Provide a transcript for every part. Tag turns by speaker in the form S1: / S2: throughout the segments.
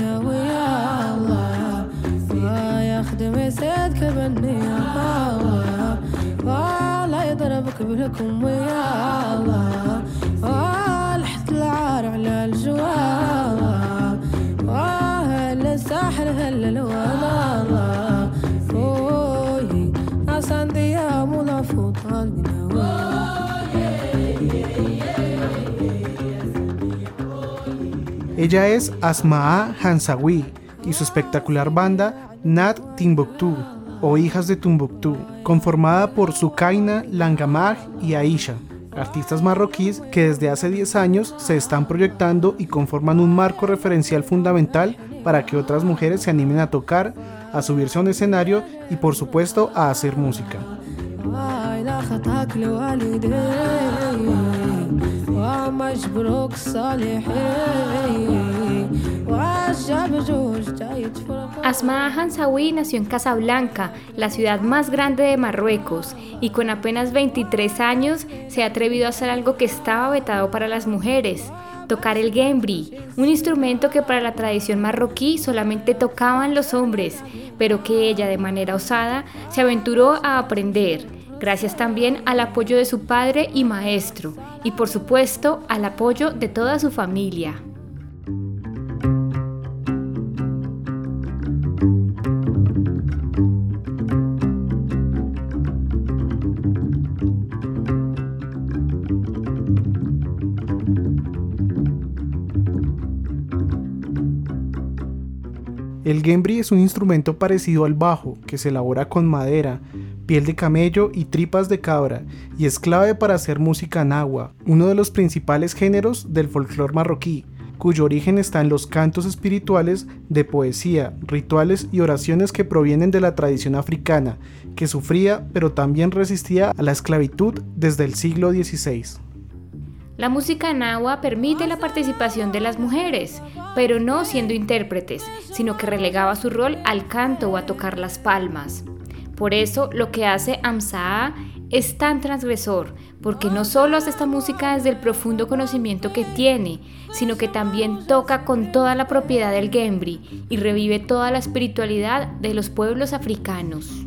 S1: القنا ويا الله ويخدم سيدك يا الله. ولا يضربك بلكم ويا الله.
S2: Ella es Asmaa Hansawi y su espectacular banda Nat Timbuktu o Hijas de Timbuktu, conformada por Sukaina, Langamag y Aisha, artistas marroquíes que desde hace 10 años se están proyectando y conforman un marco referencial fundamental para que otras mujeres se animen a tocar, a subirse a un escenario y por supuesto a hacer música.
S3: Asma Hansawi nació en Casablanca, la ciudad más grande de Marruecos, y con apenas 23 años se ha atrevido a hacer algo que estaba vetado para las mujeres, tocar el gembri, un instrumento que para la tradición marroquí solamente tocaban los hombres, pero que ella de manera osada se aventuró a aprender, gracias también al apoyo de su padre y maestro, y por supuesto al apoyo de toda su familia.
S2: El gembri es un instrumento parecido al bajo, que se elabora con madera, piel de camello y tripas de cabra, y es clave para hacer música nahua, uno de los principales géneros del folclore marroquí, cuyo origen está en los cantos espirituales de poesía, rituales y oraciones que provienen de la tradición africana, que sufría pero también resistía a la esclavitud desde el siglo XVI.
S3: La música nahua permite la participación de las mujeres, pero no siendo intérpretes, sino que relegaba su rol al canto o a tocar las palmas. Por eso lo que hace Amsaa es tan transgresor, porque no solo hace esta música desde el profundo conocimiento que tiene, sino que también toca con toda la propiedad del Gembri y revive toda la espiritualidad de los pueblos africanos.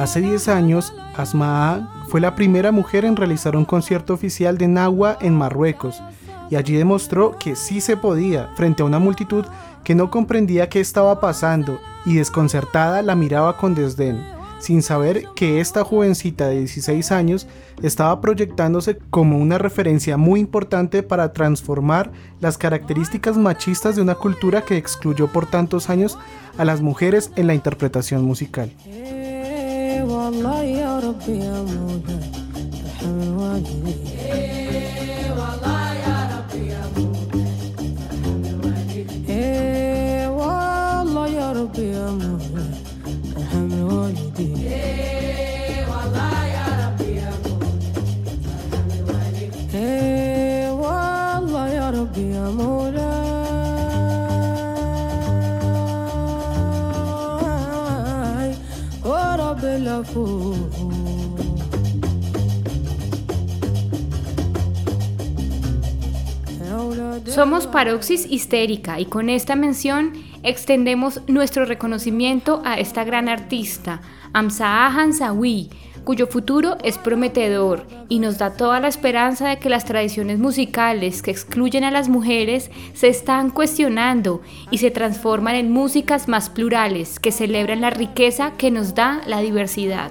S2: Hace 10 años, Asmaa fue la primera mujer en realizar un concierto oficial de Nahua en Marruecos y allí demostró que sí se podía frente a una multitud que no comprendía qué estaba pasando y desconcertada la miraba con desdén, sin saber que esta jovencita de 16 años estaba proyectándose como una referencia muy importante para transformar las características machistas de una cultura que excluyó por tantos años a las mujeres en la interpretación musical. والله يا ربي يا مولا أرحم الوالدين
S3: Somos Paroxis Histérica y con esta mención extendemos nuestro reconocimiento a esta gran artista, Amsaa Hansawi, cuyo futuro es prometedor y nos da toda la esperanza de que las tradiciones musicales que excluyen a las mujeres se están cuestionando y se transforman en músicas más plurales que celebran la riqueza que nos da la diversidad.